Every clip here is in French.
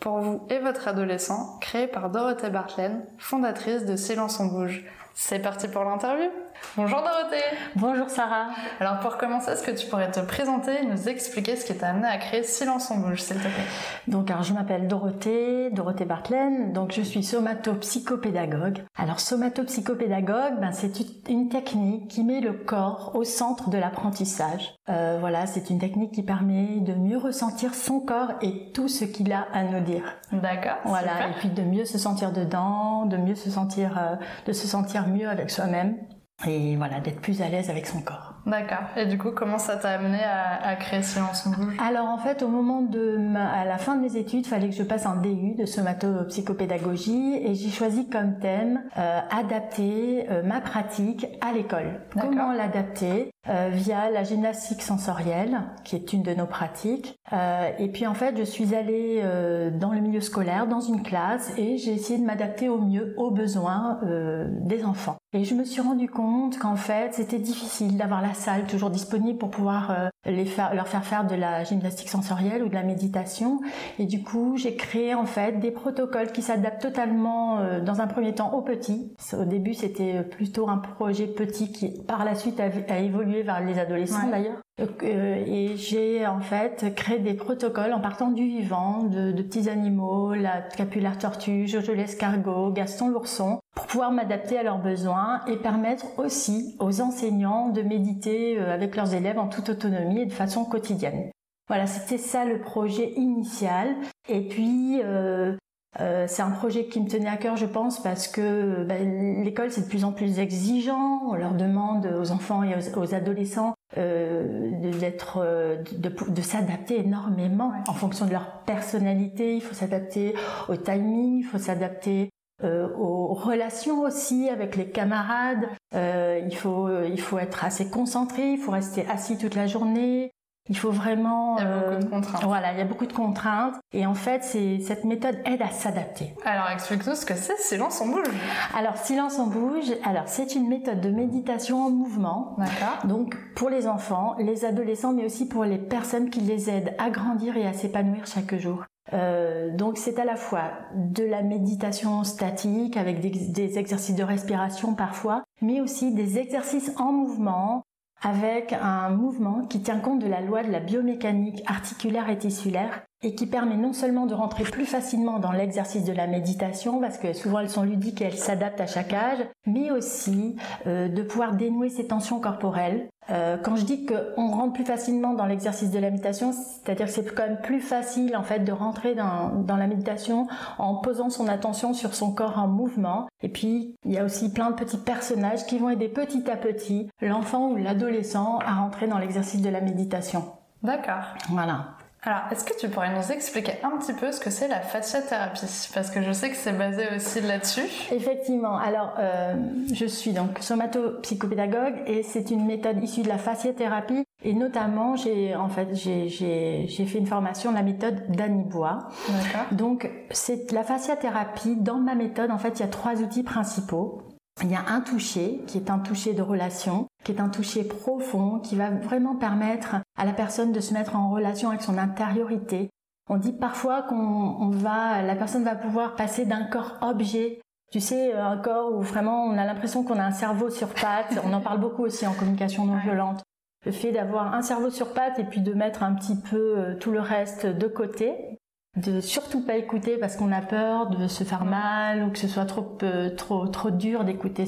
Pour vous et votre adolescent, créée par Dorothée Bartlen, fondatrice de Silence on bouge. C'est parti pour l'interview? Bonjour Dorothée. Bonjour Sarah. Alors pour commencer, est-ce que tu pourrais te présenter et nous expliquer ce qui t'a amené à créer Silence on bouge, s'il te plaît? Donc alors je m'appelle Dorothée, Dorothée Bartlen, donc je suis somatopsychopédagogue. Alors somatopsychopédagogue, ben, c'est une technique qui met le corps au centre de l'apprentissage. Euh, voilà, c'est une technique qui permet de mieux ressentir son corps et tout ce qu'il a à nous dire. D'accord. Voilà, et puis de mieux se sentir dedans, de mieux se sentir, euh, de se sentir mieux avec soi-même et voilà, d'être plus à l'aise avec son corps. D'accord. Et du coup, comment ça t'a amené à, créer Silence bouge Alors en fait, au moment de à la fin de mes études, il fallait que je passe un DU de somatopsychopédagogie et j'ai choisi comme thème euh, adapter euh, ma pratique à l'école. Comment l'adapter? Euh, via la gymnastique sensorielle, qui est une de nos pratiques. Euh, et puis en fait, je suis allée euh, dans le milieu scolaire, dans une classe, et j'ai essayé de m'adapter au mieux aux besoins des enfants. Et je me suis rendu compte qu'en fait, c'était difficile d'avoir la salle toujours disponible pour pouvoir leur faire faire de la gymnastique sensorielle ou de la méditation. Et du coup, j'ai créé en fait des protocoles qui s'adaptent totalement, dans un premier temps, aux petits. Au début, c'était plutôt un projet petit qui, par la suite, a évolué vers les adolescents d'ailleurs. Euh, et j'ai en fait créé des protocoles en partant du vivant, de, petits animaux, la capulaire tortue, Jojo l'escargot, Gaston l'ourson, pour pouvoir m'adapter à leurs besoins et permettre aussi aux enseignants de méditer euh, avec leurs élèves en toute autonomie et de façon quotidienne. Voilà, c'était ça le projet initial. Et puis, euh, euh, c'est un projet qui me tenait à cœur, je pense, parce que ben, l'école c'est de plus en plus exigeant. On leur demande aux enfants et aux, adolescents euh, d'être, euh, de, de, s'adapter énormément en fonction de leur personnalité. Il faut s'adapter au timing, il faut s'adapter euh, aux relations aussi avec les camarades. Euh, il faut il faut être assez concentré, il faut rester assis toute la journée. Il faut vraiment. Il y a beaucoup de euh, contraintes. Voilà, il y a beaucoup de contraintes. Et en fait, c'est cette méthode aide à s'adapter. Alors, explique-nous ce que c'est Silence en bouge. Alors, Silence en bouge, alors c'est une méthode de méditation en mouvement. D'accord. Donc, pour les enfants, les adolescents, mais aussi pour les personnes qui les aident à grandir et à s'épanouir chaque jour. Euh, donc c'est à la fois de la méditation statique avec des, des, exercices de respiration parfois, mais aussi des exercices en mouvement avec un mouvement qui tient compte de la loi de la biomécanique articulaire et tissulaire et qui permet non seulement de rentrer plus facilement dans l'exercice de la méditation, parce que souvent elles sont ludiques et elles s'adaptent à chaque âge, mais aussi euh, de pouvoir dénouer ces tensions corporelles. Euh, quand je dis qu'on rentre plus facilement dans l'exercice de la méditation, c'est-à-dire que c'est quand même plus facile en fait de rentrer dans, dans la méditation en posant son attention sur son corps en mouvement. Et puis il y a aussi plein de petits personnages qui vont aider petit à petit l'enfant ou l'adolescent à rentrer dans l'exercice de la méditation. D'accord. Voilà. Alors, est-ce que tu pourrais nous expliquer un petit peu ce que c'est la fasciathérapie? Parce que je sais que c'est basé aussi là-dessus. Effectivement. Alors, euh, je suis donc somatopsychopédagogue et c'est une méthode issue de la fasciathérapie. Et notamment, j'ai en fait j'ai fait une formation de la méthode d'Annie Bois. D'accord. Donc, c'est la fasciathérapie. Dans ma méthode, en fait, il y a trois outils principaux. Il y a un toucher qui est un toucher de relation, qui est un toucher profond, qui va vraiment permettre à la personne de se mettre en relation avec son intériorité. On dit parfois qu'on va, la personne va pouvoir passer d'un corps objet tu sais, un corps où vraiment on a l'impression qu'on a un cerveau sur pattes. On en parle beaucoup aussi en communication non violente. Le fait d'avoir un cerveau sur pattes et puis de mettre un petit peu euh, tout le reste de côté de surtout pas écouter parce qu'on a peur de se faire mal ou que ce soit trop euh, trop trop dur d'écouter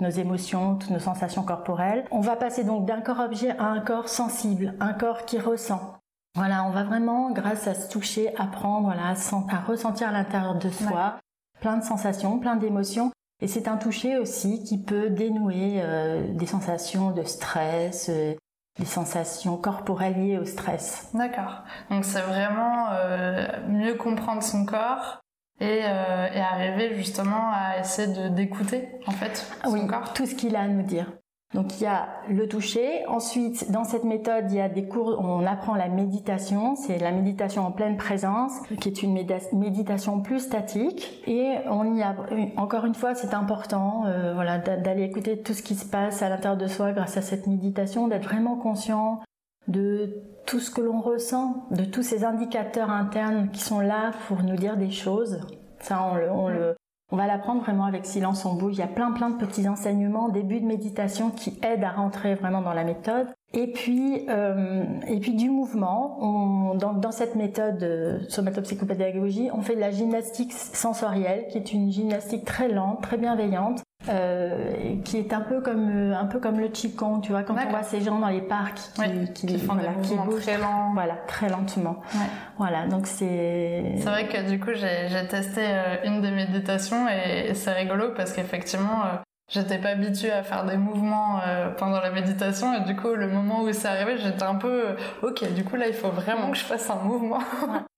nos émotions, toutes nos sensations corporelles. On va passer donc d'un corps objet à un corps sensible, un corps qui ressent. Voilà, on va vraiment grâce à se toucher apprendre voilà, à, ressentir à l'intérieur de soi plein de sensations, plein d'émotions et c'est un toucher aussi qui peut dénouer euh, des sensations de stress, euh, les sensations corporelles liées au stress. D'accord. Donc c'est vraiment euh, mieux comprendre son corps et, arriver justement à essayer de d'écouter en fait son oui, tout ce qu'il a à nous dire. Donc il y a le toucher. Ensuite, dans cette méthode, il y a des cours, on apprend la méditation. C'est la méditation en pleine présence, qui est une méditation plus statique. Et on y a, encore une fois, c'est important, euh, voilà, d'aller écouter tout ce qui se passe à l'intérieur de soi grâce à cette méditation, d'être vraiment conscient de tout ce que l'on ressent, de tous ces indicateurs internes qui sont là pour nous dire des choses. Ça, on le, on le, on va l'apprendre vraiment avec Silence on bouge. Il y a plein plein de petits enseignements, début de méditation qui aident à rentrer vraiment dans la méthode. Et puis, euh, et puis du mouvement. On, dans, dans cette méthode euh, somatopsychopédagogie, on fait de la gymnastique sensorielle, qui est une gymnastique très lente, très bienveillante, euh, qui est un peu comme euh, un peu comme le qigong, tu vois, quand on voit ces gens dans les parcs qui, qui, font voilà, qui bougent très lent. voilà, très lentement. Ouais. Voilà, donc c'est. C'est vrai que du coup j'ai testé euh, une des méditations et c'est rigolo parce qu'effectivement J'étais pas habituée à faire des mouvements euh, pendant la méditation et du coup le moment où c'est arrivé j'étais un peu euh, ok du coup là il faut vraiment que je fasse un mouvement.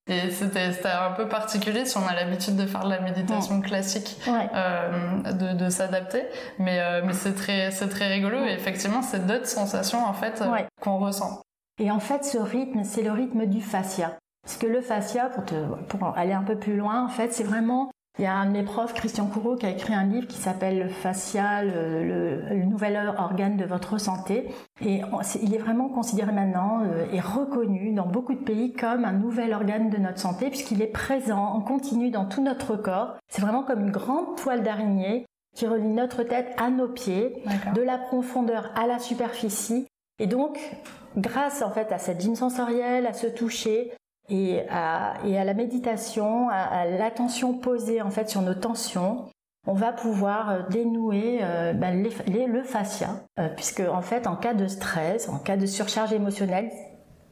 Et c'était un peu particulier si on a l'habitude de faire de la méditation classique euh, de, de s'adapter. Mais, euh, mais c'est très, très rigolo et effectivement c'est d'autres sensations en fait qu'on ressent. Et en fait ce rythme c'est le rythme du fascia. Parce que le fascia, pour, te, pour aller un peu plus loin, en fait, c'est vraiment il y a un de mes profs, Christian Courreau, qui a écrit un livre qui s'appelle Le facial, le, nouvel organe de votre santé. Et il est vraiment considéré maintenant euh, et reconnu dans beaucoup de pays comme un nouvel organe de notre santé puisqu'il est présent en continu dans tout notre corps. C'est vraiment comme une grande toile d'araignée qui relie notre tête à nos pieds, de la profondeur à la superficie. Et donc, grâce en fait à cette gym sensorielle, à ce toucher, et à, la méditation, à, l'attention posée en fait sur nos tensions, on va pouvoir euh, dénouer euh, ben, le fascia, euh, puisque en fait en cas de stress, en cas de surcharge émotionnelle,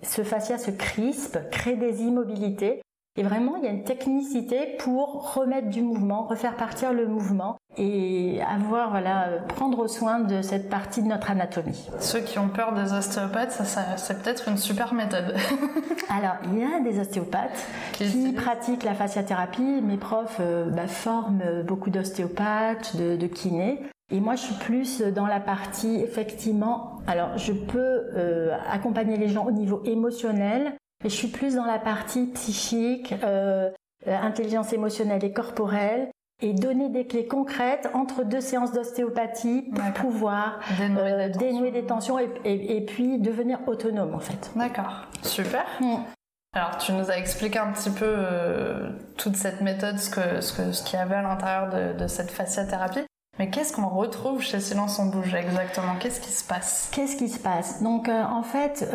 ce fascia se crispe, crée des immobilités et vraiment, il y a une technicité pour remettre du mouvement, refaire partir le mouvement et avoir, voilà, prendre soin de cette partie de notre anatomie. Ceux qui ont peur des ostéopathes, ça, c'est peut-être une super méthode. Alors, il y a des ostéopathes qui, pratiquent la fasciathérapie. Mes profs euh, bah, forment beaucoup d'ostéopathes, de, de kinés. Et moi, je suis plus dans la partie, effectivement, alors je peux euh, accompagner les gens au niveau émotionnel, je suis plus dans la partie psychique, euh, euh, intelligence émotionnelle et corporelle et donner des clés concrètes entre deux séances d'ostéopathie pour pouvoir dénouer, des, euh, tensions et, puis devenir autonome en fait. D'accord, super. Mm. Alors tu nous as expliqué un petit peu toute cette méthode, ce qu'il ce ce qu'il y avait à l'intérieur de, de cette fasciathérapie. Mais qu'est-ce qu'on retrouve chez Silence on bouge exactement? Qu'est-ce qui se passe? Qu'est-ce qui se passe? Donc en fait,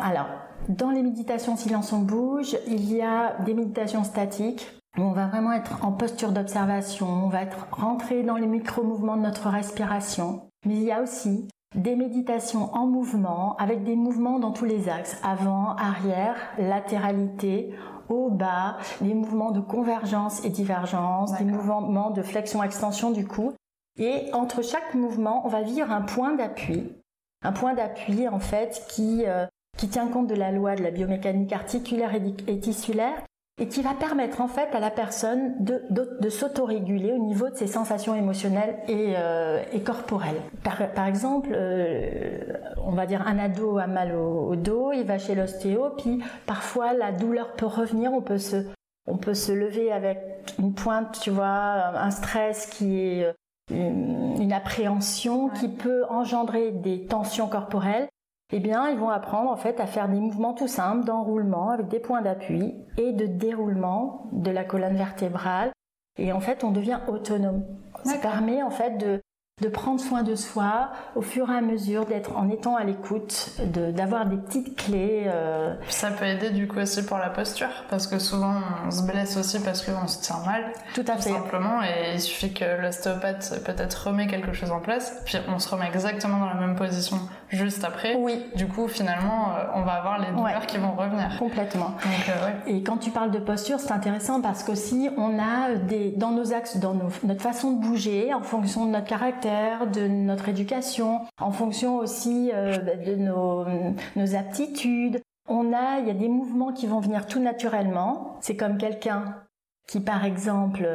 alors dans les méditations silence on bouge, il y a des méditations statiques où on va vraiment être en posture d'observation, on va être rentré dans les micro-mouvements de notre respiration. Mais il y a aussi des méditations en mouvement avec des mouvements dans tous les axes, avant, arrière, latéralité, haut, bas, des mouvements de convergence et divergence, des mouvements de flexion-extension du cou. Et entre chaque mouvement, on va vivre un point d'appui. Un point d'appui, en fait, qui euh, qui tient compte de la loi de la biomécanique articulaire et tissulaire et qui va permettre en fait à la personne de, de, s'autoréguler au niveau de ses sensations émotionnelles et, euh, et corporelles. Par, exemple, euh, on va dire un ado a mal au, dos, il va chez l'ostéo, puis parfois la douleur peut revenir, on peut se, on peut se lever avec une pointe, tu vois, un stress qui est euh, une, appréhension qui peut engendrer des tensions corporelles eh bien, ils vont apprendre en fait à faire des mouvements tout simples d'enroulement avec des points d'appui et de déroulement de la colonne vertébrale. Et en fait, on devient autonome. Ça permet en fait de de prendre soin de soi au fur et à mesure, d'être en étant à l'écoute, d'avoir des petites clés. Euh. Ça peut aider du coup aussi pour la posture, parce que souvent on se blesse aussi parce qu'on se tient mal. Tout à fait. Simplement, et il suffit que l'ostéopathe peut-être remet quelque chose en place, puis on se remet exactement dans la même position juste après. Oui. Du coup, finalement, euh, on va avoir les douleurs qui vont revenir. Complètement. Euh, et quand tu parles de posture, c'est intéressant parce qu'aussi on a des dans nos axes, dans notre façon de bouger, en fonction de notre caractère de notre éducation, en fonction aussi euh, bah, de nos, aptitudes. On a, il y a des mouvements qui vont venir tout naturellement. C'est comme quelqu'un qui par exemple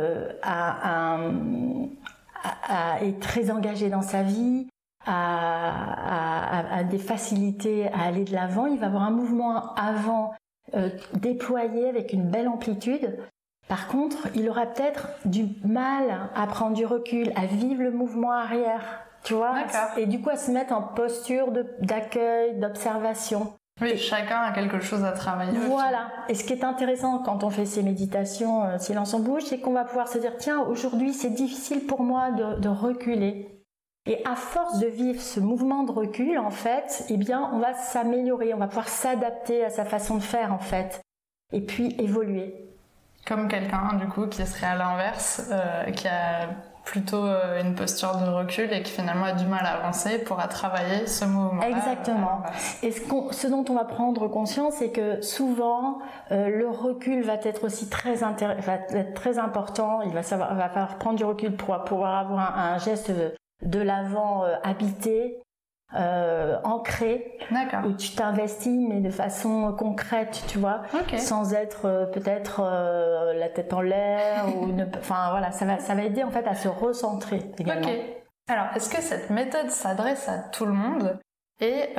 est très engagé dans sa vie, a, des facilités à aller de l'avant, il va avoir un mouvement avant euh, déployé avec une belle amplitude. Par contre, il aura peut-être du mal à prendre du recul, à vivre le mouvement arrière, tu vois, et du coup à se mettre en posture d'accueil, d'observation. Oui, chacun a quelque chose à travailler. Voilà. Et ce qui est intéressant quand on fait ces méditations euh, silence en bouche, c'est qu'on va pouvoir se dire tiens, aujourd'hui c'est difficile pour moi de, de, reculer. Et à force de vivre ce mouvement de recul, en fait, eh bien, on va s'améliorer, on va pouvoir s'adapter à sa façon de faire, en fait, et puis évoluer. Comme quelqu'un, du coup, qui serait à l'inverse, euh, qui a plutôt euh, une posture de recul et qui finalement a du mal à avancer pourra travailler ce mouvement. Exactement. Et ce, ce, dont on va prendre conscience, c'est que souvent euh, le recul va être aussi très, va être très important. Il va, savoir, va falloir prendre du recul pour pouvoir avoir un, geste de l'avant euh, habité euh, ancré, où tu t'investis mais de façon concrète, tu vois, sans être euh, peut-être euh, la tête en l'air ou enfin voilà, ça va, ça va aider en fait à se recentrer également. Alors, est-ce que cette méthode s'adresse à tout le monde et,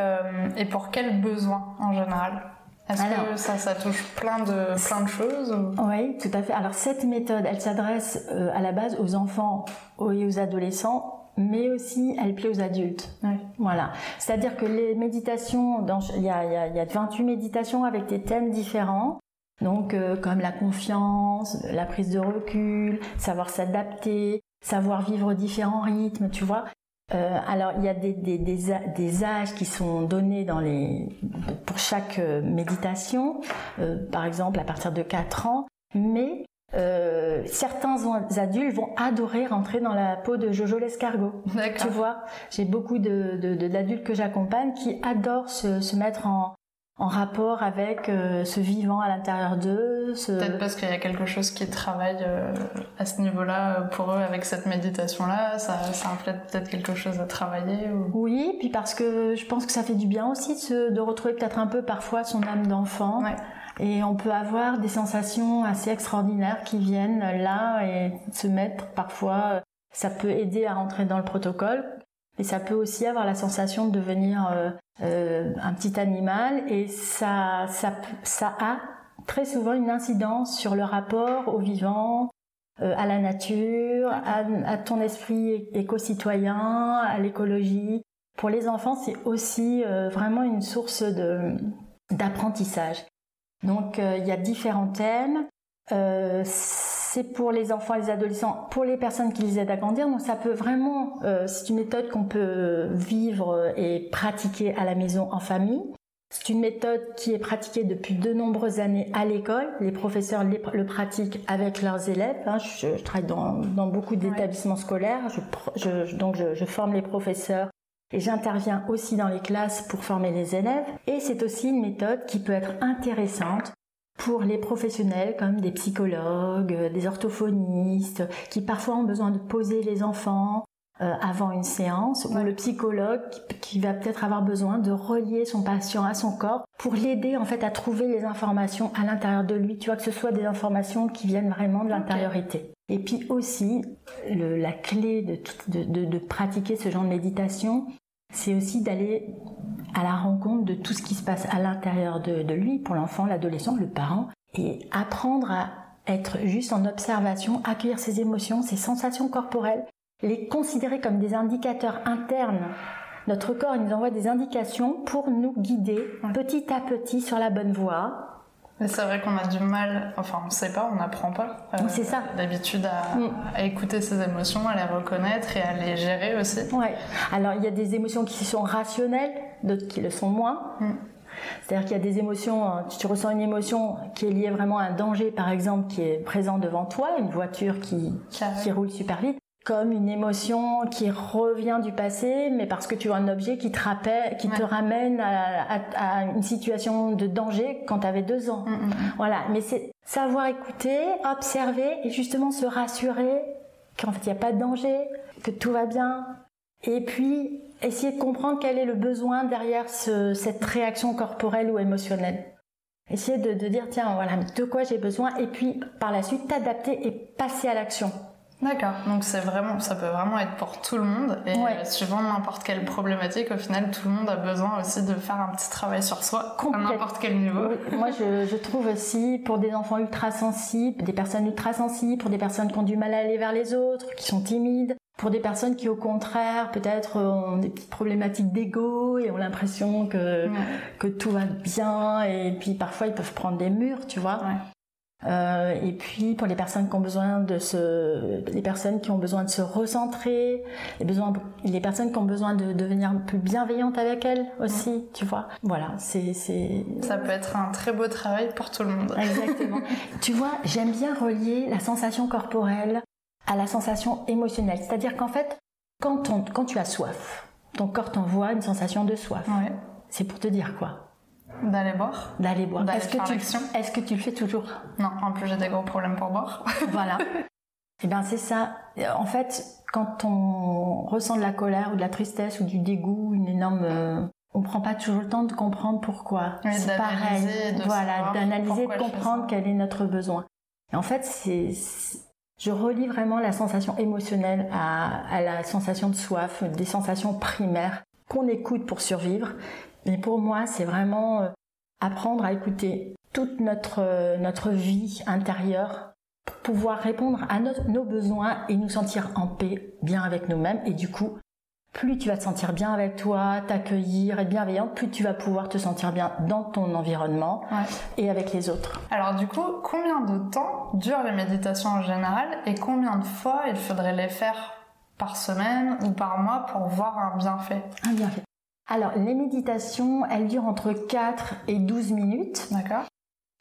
et pour quels besoins en général? Est-ce que ça, ça touche plein de, plein de choses Oui, tout à fait. Alors cette méthode, elle s'adresse à la base aux enfants et aux adolescents mais aussi elle plaît aux adultes. Voilà. C'est-à-dire que les méditations, il y a, y, a, 28 méditations avec des thèmes différents. Donc euh, comme la confiance, la prise de recul, savoir s'adapter, savoir vivre différents rythmes, tu vois. Euh, alors il y a des, des, des, âges qui sont donnés dans les, pour chaque euh, méditation, par exemple à partir de 4 ans, mais euh, certains adultes vont adorer rentrer dans la peau de Jojo l'escargot. Tu vois, j'ai beaucoup d'adultes de, de, que j'accompagne qui adorent se, se mettre en, en, rapport avec euh, ce vivant à l'intérieur d'eux. Peut-être parce qu'il y a quelque chose qui travaille euh, à ce niveau-là pour eux avec cette méditation-là, ça, ça reflète peut-être quelque chose à travailler. Ou... Oui, puis parce que je pense que ça fait du bien aussi de, de retrouver peut-être un peu parfois son âme d'enfant. Ouais. Et on peut avoir des sensations assez extraordinaires qui viennent là et se mettre parfois. Ça peut aider à rentrer dans le protocole, mais ça peut aussi avoir la sensation de devenir euh, euh, un petit animal et ça, ça, ça a très souvent une incidence sur le rapport au vivant, euh, à la nature, à, à ton esprit éco-citoyen, à l'écologie. Pour les enfants, c'est aussi vraiment une source d'apprentissage. Donc euh, il y a différents thèmes. Euh, c'est pour les enfants les adolescents, pour les personnes qui les aident à grandir. Donc ça peut vraiment, euh, c'est une méthode qu'on peut vivre et pratiquer à la maison en famille. C'est une méthode qui est pratiquée depuis de nombreuses années à l'école. Les professeurs le pratiquent avec leurs élèves. Hein. Je, travaille dans, beaucoup d'établissements scolaires, donc je forme les professeurs et j'interviens aussi dans les classes pour former les élèves. Et c'est aussi une méthode qui peut être intéressante pour les professionnels comme des psychologues, des orthophonistes, qui parfois ont besoin de poser les enfants euh, avant une séance, ou le psychologue qui, va peut-être avoir besoin de relier son patient à son corps pour l'aider en fait à trouver les informations à l'intérieur de lui. Tu vois que ce soit des informations qui viennent vraiment de l'intériorité. Et puis aussi, la clé de, pratiquer ce genre de méditation, c'est aussi d'aller à la rencontre de tout ce qui se passe à l'intérieur de, de lui, pour l'enfant, l'adolescent, le parent, et apprendre à être juste en observation, accueillir ses émotions, ses sensations corporelles, les considérer comme des indicateurs internes. Notre corps il nous envoie des indications pour nous guider petit à petit sur la bonne voie, c'est vrai qu'on a du mal, enfin on sait pas, on n'apprend pas. Euh, c'est ça. D'habitude à, mm. à, écouter ses émotions, à les reconnaître et à les gérer aussi. Ouais. Alors il y a des émotions qui sont rationnelles, d'autres qui le sont moins. Mm. C'est-à-dire qu'il y a des émotions, euh, si tu ressens une émotion qui est liée vraiment à un danger, par exemple, qui est présent devant toi, une voiture qui, qui roule super vite, comme une émotion qui revient du passé, mais parce que tu as un objet qui te, rappelle, qui te ramène à, une situation de danger quand tu avais deux ans. Mm, mm, mm. Voilà, mais c'est savoir écouter, observer et justement se rassurer qu'en fait il n'y a pas de danger, que tout va bien. Et puis essayer de comprendre quel est le besoin derrière cette réaction corporelle ou émotionnelle. Essayer de, de, dire, tiens, voilà, de quoi j'ai besoin, et puis par la suite t'adapter et passer à l'action. D'accord, donc c'est vraiment, ça peut vraiment être pour tout le monde. Et suivant n'importe quelle problématique, au final, tout le monde a besoin aussi de faire un petit travail sur soi à n'importe quel niveau. Moi, je, je, trouve aussi pour des enfants ultra sensibles, des personnes ultra sensibles, pour des personnes qui ont du mal à aller vers les autres, qui sont timides, pour des personnes qui, au contraire, peut-être ont des petites problématiques d'ego et ont l'impression que que tout va bien et puis parfois ils peuvent prendre des murs, tu vois. Euh, et puis pour les personnes qui ont besoin de se, les personnes qui ont besoin de se recentrer, les besoins, les personnes qui ont besoin de devenir plus bienveillantes avec elles aussi, tu vois. Voilà, c'est, c'est. Ça peut être un très beau travail pour tout le monde. Exactement. tu vois, j'aime bien relier la sensation corporelle à la sensation émotionnelle. C'est-à-dire qu'en fait, quand, on, quand tu as soif, ton corps t'envoie une sensation de soif. Ouais. C'est pour te dire quoi? D'aller boire. D'aller boire. Est-ce que, tu, est-ce que tu le fais toujours? Non, en plus j'ai des gros problèmes pour boire. voilà. Eh bien c'est ça. En fait, quand on ressent de la colère ou de la tristesse ou du dégoût, une énorme... Euh, on prend pas toujours le temps de comprendre pourquoi. c'est pareil. voilà, d'analyser, de comprendre quel est notre besoin. Et en fait, c'est... Je relie vraiment la sensation émotionnelle à, à la sensation de soif, des sensations primaires qu'on écoute pour survivre mais pour moi, c'est vraiment euh, apprendre à écouter toute notre, euh, notre vie intérieure pour pouvoir répondre à nos besoins et nous sentir en paix, bien avec nous-mêmes. Et du coup, plus tu vas te sentir bien avec toi, t'accueillir, être bienveillante, plus tu vas pouvoir te sentir bien dans ton environnement et avec les autres. Alors du coup, combien de temps durent les méditations en général et combien de fois il faudrait les faire par semaine ou par mois pour voir un bienfait? Un bienfait. Alors, les méditations, elles durent entre 4 et 12 minutes. D'accord.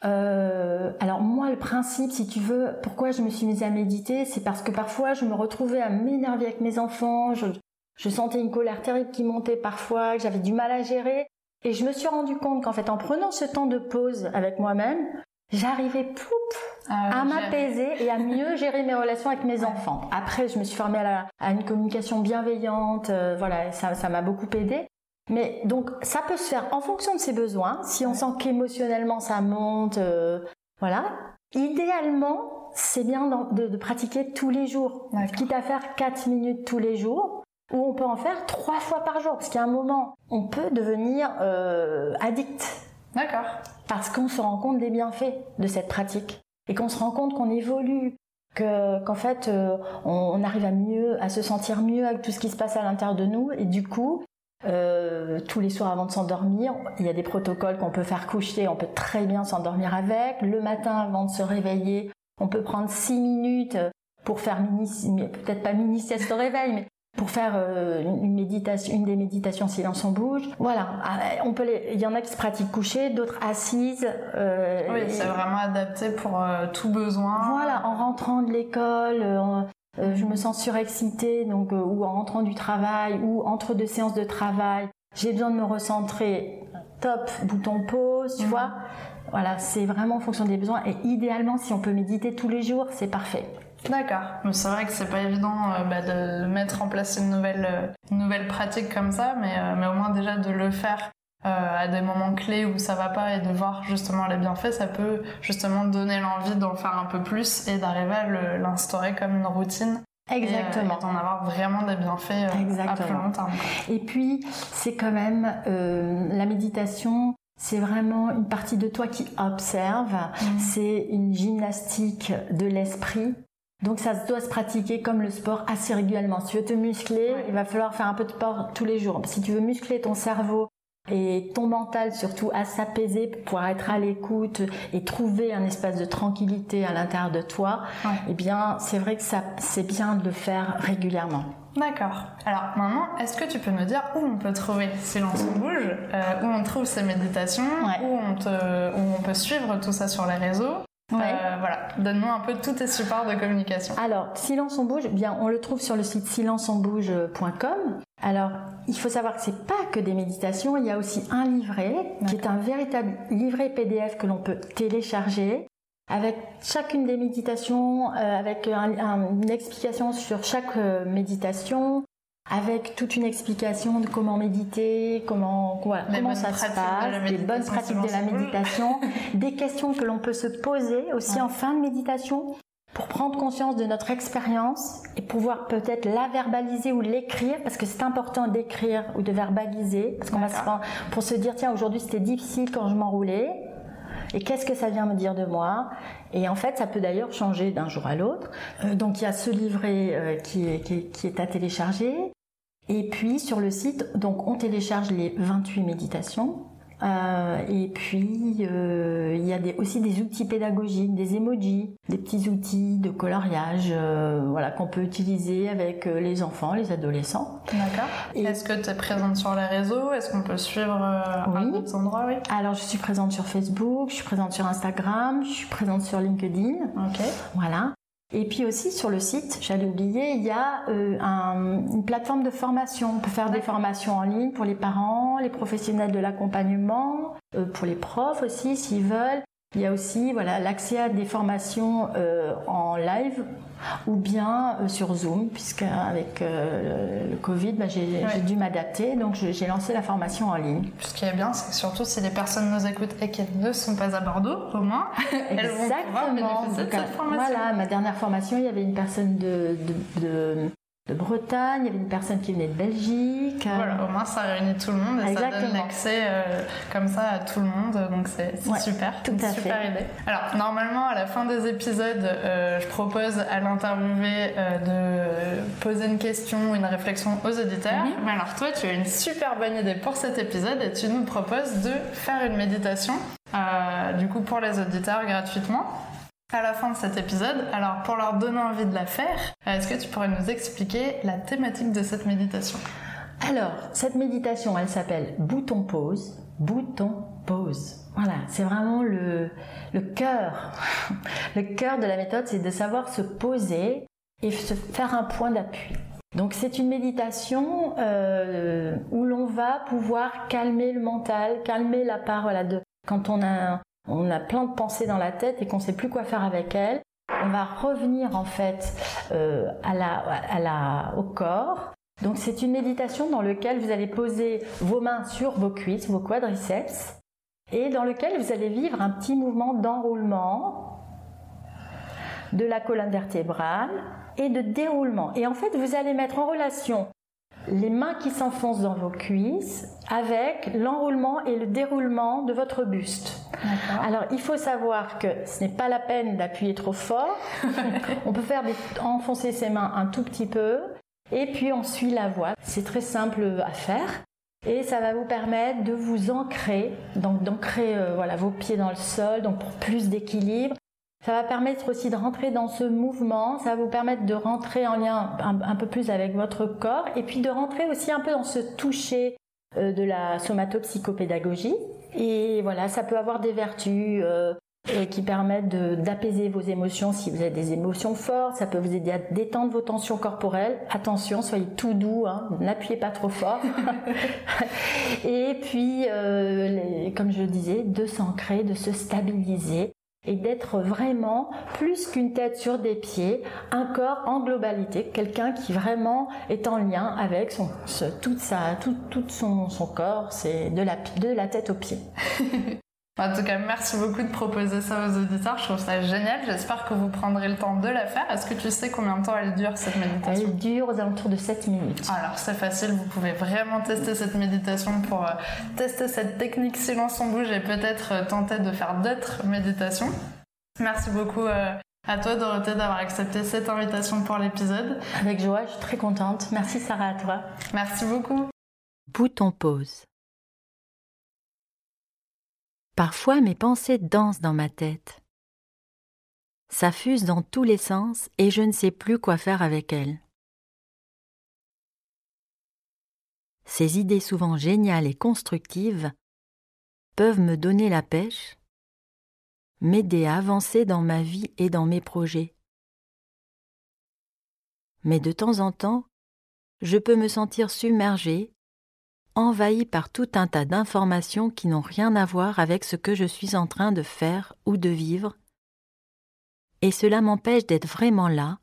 Euh, alors moi, le principe, si tu veux, pourquoi je me suis mise à méditer, c'est parce que parfois je me retrouvais à m'énerver avec mes enfants, je, je, sentais une colère terrible qui montait parfois, que j'avais du mal à gérer, et je me suis rendu compte qu'en fait, en prenant ce temps de pause avec moi-même, j'arrivais poup ah à m'apaiser et à mieux gérer mes relations avec mes enfants. Après, je me suis formée à, à une communication bienveillante, euh, voilà, ça m'a beaucoup aidé. Mais donc ça peut se faire en fonction de ses besoins. Si on sent qu'émotionnellement ça monte, euh, voilà. Idéalement, c'est bien de, pratiquer tous les jours, quitte à faire 4 minutes tous les jours, ou on peut en faire 3 fois par jour, parce qu'à un moment, on peut devenir euh, addict. D'accord. Parce qu'on se rend compte des bienfaits de cette pratique et qu'on se rend compte qu'on évolue, que qu'en fait euh, on, on, arrive à mieux, à se sentir mieux avec tout ce qui se passe à l'intérieur de nous, et du coup euh, tous les soirs avant de s'endormir. Il y a des protocoles qu'on peut faire coucher, on peut très bien s'endormir avec. Le matin avant de se réveiller, on peut prendre 6 minutes pour faire mini, peut-être pas mini sieste au réveil, mais pour faire euh, une méditation, une des méditations silence on bouge. Voilà, ah, on peut il y en a qui se pratiquent couchées, d'autres assises. Euh, oui, c'est vraiment adapté pour tout besoin. Voilà, en rentrant de l'école, euh, je me sens surexcitée, donc euh, ou en rentrant du travail, ou entre deux séances de travail, j'ai besoin de me recentrer. Top, bouton pause, tu mhm. vois. Voilà, c'est vraiment en fonction des besoins. Et idéalement, si on peut méditer tous les jours, c'est parfait. D'accord. Mais c'est vrai que c'est pas évident euh, bah, de mettre en place une nouvelle, une nouvelle pratique comme ça, mais, mais au moins déjà de le faire euh, à des moments clés où ça va pas et de voir justement les bienfaits, ça peut justement donner l'envie d'en faire un peu plus et d'arriver à l'instaurer comme une routine. Exactement. Et, d'en avoir vraiment des bienfaits euh, à plus long terme. Et puis, c'est quand même euh, la méditation, c'est vraiment une partie de toi qui observe. Mmh. C'est une gymnastique de l'esprit. Donc ça doit se pratiquer comme le sport assez régulièrement. Si tu veux te muscler, il va falloir faire un peu de sport tous les jours. Si tu veux muscler ton cerveau et ton mental surtout à s'apaiser pour pouvoir être à l'écoute et trouver un espace de tranquillité à l'intérieur de toi, eh bien c'est vrai que ça c'est bien de le faire régulièrement. D'accord. Alors maintenant, est-ce que tu peux me dire où on peut trouver Silence bouge, euh, où on trouve ces méditations, où, on où on peut suivre tout ça sur les réseaux euh, voilà, donne-nous un peu tous tes supports de communication. Alors, Silence on bouge, bien on le trouve sur le site silenceonbouge.com. Alors, il faut savoir que c'est pas que des méditations, il y a aussi un livret qui est un véritable livret PDF que l'on peut télécharger avec chacune des méditations, euh, avec une explication sur chaque euh, méditation, avec toute une explication de comment méditer, comment, comment ça se passe, les bonnes pratiques de la méditation, des questions que l'on peut se poser aussi en fin de méditation pour prendre conscience de notre expérience et pouvoir peut-être la verbaliser ou l'écrire, parce que c'est important d'écrire ou de verbaliser, parce qu'on va se pour se dire tiens aujourd'hui c'était difficile quand je m'enroulais, et qu'est-ce que ça vient me dire de moi? Et en fait, ça peut d'ailleurs changer d'un jour à l'autre. Euh, donc il y a ce livret euh, qui, est, qui, qui, est, à télécharger. Et puis sur le site, donc on télécharge les 28 méditations euh, et puis, euh, il y a aussi des outils pédagogiques, des emojis, des petits outils de coloriage euh, voilà, qu'on peut utiliser avec les enfants, les adolescents. D'accord. Est-ce que tu es présente sur les réseaux? Est-ce qu'on peut suivre à d'autres endroits oui Alors, je suis présente sur Facebook, je suis présente sur Instagram, je suis présente sur LinkedIn. Ok. Voilà. Et puis aussi sur le site, j'allais oublier, il y a euh, une plateforme de formation. On peut faire des formations en ligne pour les parents, les professionnels de l'accompagnement, euh, pour les profs aussi s'ils veulent. Il y a aussi voilà l'accès à des formations euh, en live ou bien euh, sur Zoom, puisque avec euh, le Covid, bah, j'ai dû m'adapter, donc j'ai lancé la formation en ligne. Ce qui est bien, c'est que surtout si les personnes nous écoutent et qu'elles ne sont pas à Bordeaux, au moins, elles vont pouvoir bénéficier de cette formation. Voilà, ma dernière formation, il y avait une personne de, de de Bretagne, il y avait une personne qui venait de Belgique. Voilà, au moins ça réunit tout le monde et ça donne l'accès euh, comme ça à tout le monde, donc c'est super, tout à super idée. Alors normalement à la fin des épisodes, euh, je propose à l'interviewé euh, de poser une question, une réflexion aux auditeurs. Mais alors toi, tu as une super bonne idée pour cet épisode et tu nous proposes de faire une méditation, du coup pour les auditeurs gratuitement à la fin de cet épisode. Alors pour leur donner envie de la faire, est-ce que tu pourrais nous expliquer la thématique de cette méditation? Alors, cette méditation, elle s'appelle Bouton Pause. Bouton Pause. Voilà, c'est vraiment le, cœur. Le cœur de la méthode, c'est de savoir se poser et se faire un point d'appui. Donc c'est une méditation euh, où l'on va pouvoir calmer le mental, calmer la part voilà, de quand on a on a plein de pensées dans la tête et qu'on ne sait plus quoi faire avec elles. On va revenir en fait euh, au corps. Donc c'est une méditation dans laquelle vous allez poser vos mains sur vos cuisses, vos quadriceps, et dans lequel vous allez vivre un petit mouvement d'enroulement de la colonne vertébrale et de déroulement. Et en fait, vous allez mettre en relation les mains qui s'enfoncent dans vos cuisses avec l'enroulement et le déroulement de votre buste. Alors il faut savoir que ce n'est pas la peine d'appuyer trop fort. on peut faire enfoncer ses mains un tout petit peu et puis on suit la voix. C'est très simple à faire. Et ça va vous permettre de vous ancrer, donc d'ancrer euh, voilà, vos pieds dans le sol, donc pour plus d'équilibre, ça va permettre aussi de rentrer dans ce mouvement, ça va vous permettre de rentrer en lien un, peu plus avec votre corps et puis de rentrer aussi un peu dans ce toucher euh, de la somatopsychopédagogie. Et voilà, ça peut avoir des vertus euh, qui permettent d'apaiser vos émotions si vous avez des émotions fortes, ça peut vous aider à détendre vos tensions corporelles. Attention, soyez tout doux, hein, n'appuyez pas trop fort. et puis, euh, comme je le disais, de s'ancrer, de se stabiliser et d'être vraiment plus qu'une tête sur des pieds, un corps en globalité, quelqu'un qui vraiment est en lien avec son, toute tout, son, son corps, c'est de la tête aux pieds. En tout cas, merci beaucoup de proposer ça aux auditeurs. Je trouve ça génial. J'espère que vous prendrez le temps de la faire. Est-ce que tu sais combien de temps elle dure cette méditation Elle dure aux alentours de 7 minutes. Alors c'est facile, vous pouvez vraiment tester cette méditation pour euh, tester cette technique silence on bouge et peut-être euh, tenter de faire d'autres méditations. Merci beaucoup euh, à toi Dorothée d'avoir accepté cette invitation pour l'épisode. Avec joie, je suis très contente. Merci Sarah à toi. Merci beaucoup. Bouton pause. Parfois mes pensées dansent dans ma tête. Ça fuse dans tous les sens et je ne sais plus quoi faire avec elles. Ces idées souvent géniales et constructives peuvent me donner la pêche, m'aider à avancer dans ma vie et dans mes projets. Mais de temps en temps, je peux me sentir submergée envahi par tout un tas d'informations qui n'ont rien à voir avec ce que je suis en train de faire ou de vivre, et cela m'empêche d'être vraiment là,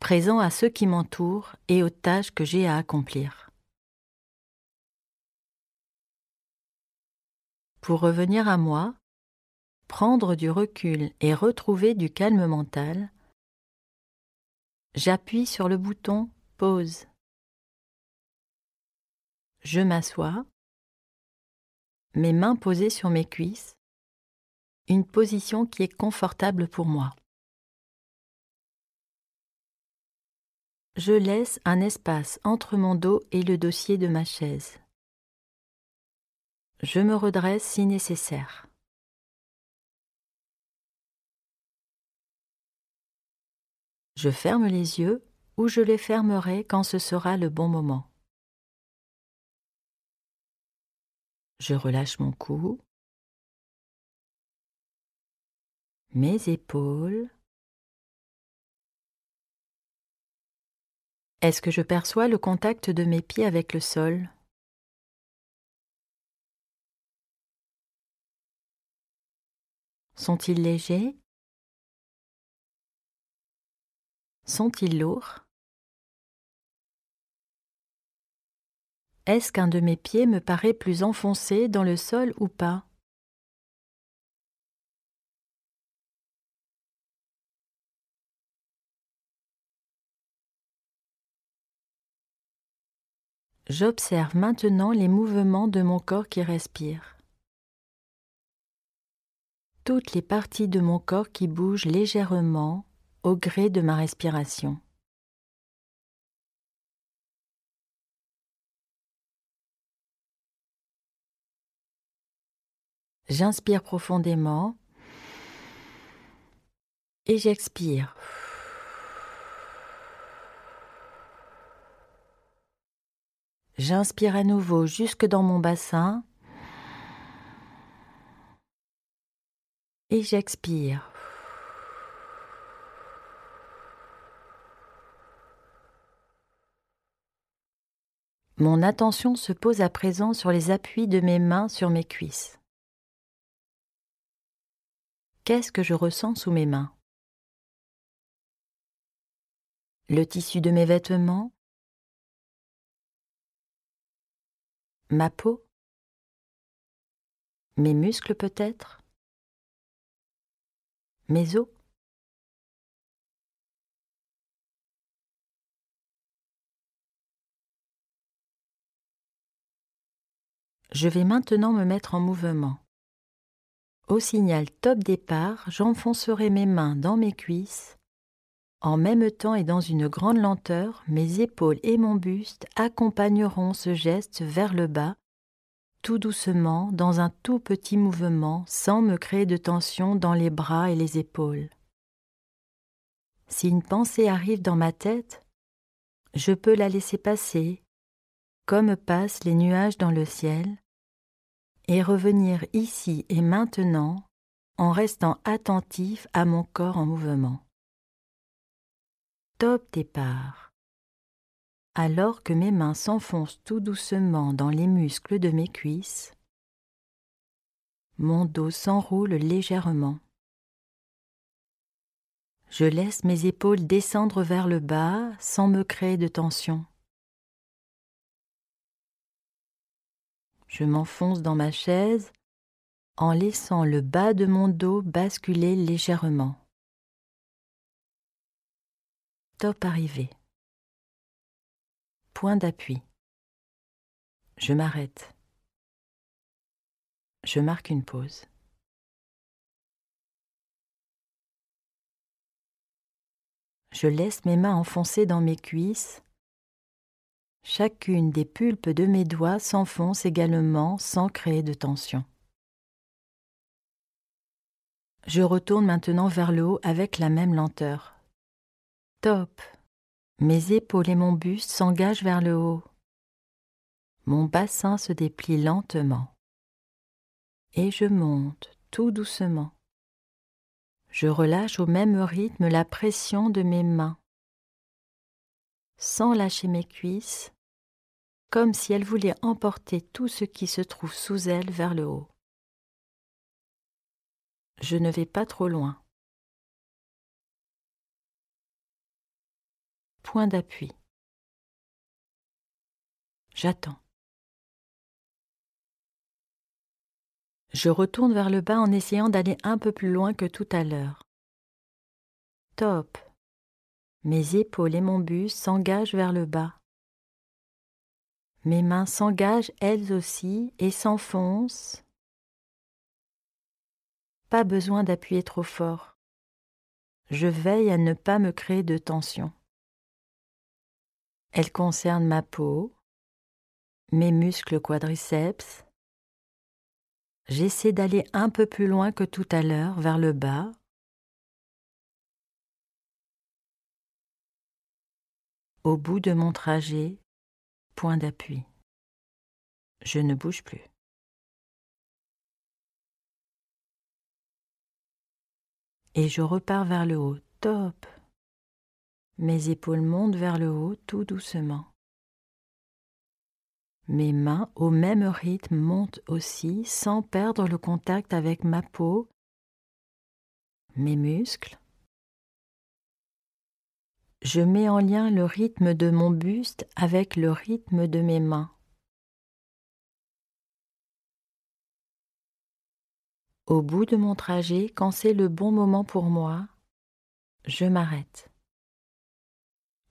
présent à ceux qui m'entourent et aux tâches que j'ai à accomplir. Pour revenir à moi, prendre du recul et retrouver du calme mental, j'appuie sur le bouton Pause. Je m'assois, mes mains posées sur mes cuisses, une position qui est confortable pour moi. Je laisse un espace entre mon dos et le dossier de ma chaise. Je me redresse si nécessaire. Je ferme les yeux ou je les fermerai quand ce sera le bon moment. Je relâche mon cou, mes épaules. Est-ce que je perçois le contact de mes pieds avec le sol? Sont-ils légers? Sont-ils lourds? Est-ce qu'un de mes pieds me paraît plus enfoncé dans le sol ou pas? J'observe maintenant les mouvements de mon corps qui respire. Toutes les parties de mon corps qui bougent légèrement au gré de ma respiration. J'inspire profondément et j'expire. J'inspire à nouveau jusque dans mon bassin et j'expire. Mon attention se pose à présent sur les appuis de mes mains sur mes cuisses. Qu'est-ce que je ressens sous mes mains? Le tissu de mes vêtements? Ma peau? Mes muscles peut-être? Mes os? Je vais maintenant me mettre en mouvement. Au signal top départ, j'enfoncerai mes mains dans mes cuisses. En même temps et dans une grande lenteur, mes épaules et mon buste accompagneront ce geste vers le bas, tout doucement, dans un tout petit mouvement, sans me créer de tension dans les bras et les épaules. Si une pensée arrive dans ma tête, je peux la laisser passer, comme passent les nuages dans le ciel, et revenir ici et maintenant en restant attentif à mon corps en mouvement. Top départ. Alors que mes mains s'enfoncent tout doucement dans les muscles de mes cuisses, mon dos s'enroule légèrement. Je laisse mes épaules descendre vers le bas sans me créer de tension. Je m'enfonce dans ma chaise en laissant le bas de mon dos basculer légèrement. Top arrivé. Point d'appui. Je m'arrête. Je marque une pause. Je laisse mes mains enfoncées dans mes cuisses Chacune des pulpes de mes doigts s'enfonce également sans créer de tension. Je retourne maintenant vers le haut avec la même lenteur. Top. Mes épaules et mon buste s'engagent vers le haut. Mon bassin se déplie lentement. Et je monte tout doucement. Je relâche au même rythme la pression de mes mains sans lâcher mes cuisses, comme si elles voulaient emporter tout ce qui se trouve sous elles vers le haut. Je ne vais pas trop loin. point d'appui. J'attends. Je retourne vers le bas en essayant d'aller un peu plus loin que tout à l'heure. Top. Mes épaules et mon buste s'engagent vers le bas. Mes mains s'engagent elles aussi et s'enfoncent. Pas besoin d'appuyer trop fort. Je veille à ne pas me créer de tension. Elle concerne ma peau, mes muscles quadriceps, J'essaie d'aller un peu plus loin que tout à l'heure, vers le bas. Au bout de mon trajet, point d'appui. Je ne bouge plus. Et je repars vers le haut. Top. Mes épaules montent vers le haut tout doucement. Mes mains au même rythme montent aussi sans perdre le contact avec ma peau, mes muscles. Je mets en lien le rythme de mon buste avec le rythme de mes mains. Au bout de mon trajet, quand c'est le bon moment pour moi, je m'arrête.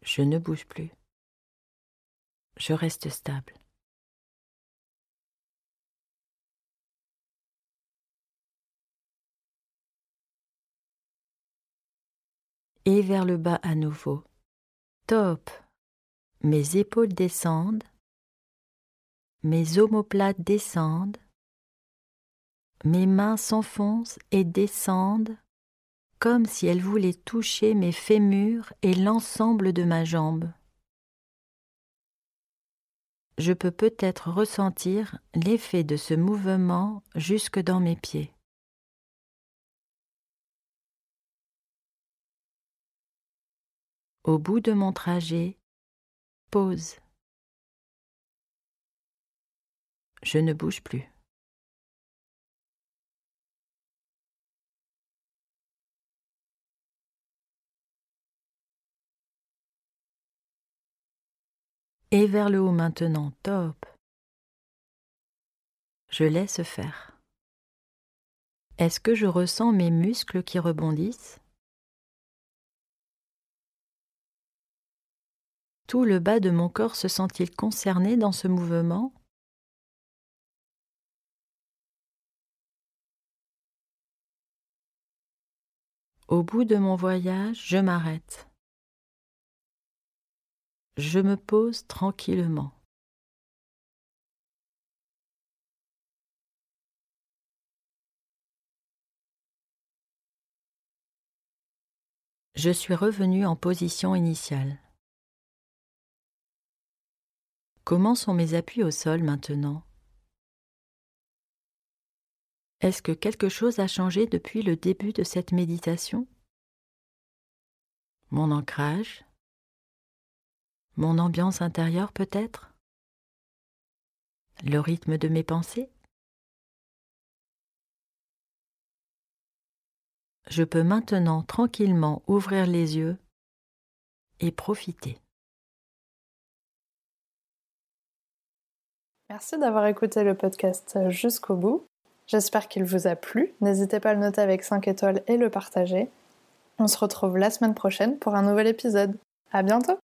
Je ne bouge plus. Je reste stable. Et vers le bas à nouveau. Top. Mes épaules descendent, mes omoplates descendent, mes mains s'enfoncent et descendent comme si elles voulaient toucher mes fémurs et l'ensemble de ma jambe. Je peux peut-être ressentir l'effet de ce mouvement jusque dans mes pieds. Au bout de mon trajet, pause. Je ne bouge plus. Et vers le haut maintenant, top. Je laisse faire. Est-ce que je ressens mes muscles qui rebondissent? Tout le bas de mon corps se sent-il concerné dans ce mouvement? Au bout de mon voyage, je m'arrête. Je me pose tranquillement. Je suis revenu en position initiale. Comment sont mes appuis au sol maintenant? Est-ce que quelque chose a changé depuis le début de cette méditation? Mon ancrage? Mon ambiance intérieure peut-être? Le rythme de mes pensées? Je peux maintenant tranquillement ouvrir les yeux et profiter. Merci d'avoir écouté le podcast jusqu'au bout. J'espère qu'il vous a plu. N'hésitez pas à le noter avec 5 étoiles et le partager. On se retrouve la semaine prochaine pour un nouvel épisode. À bientôt!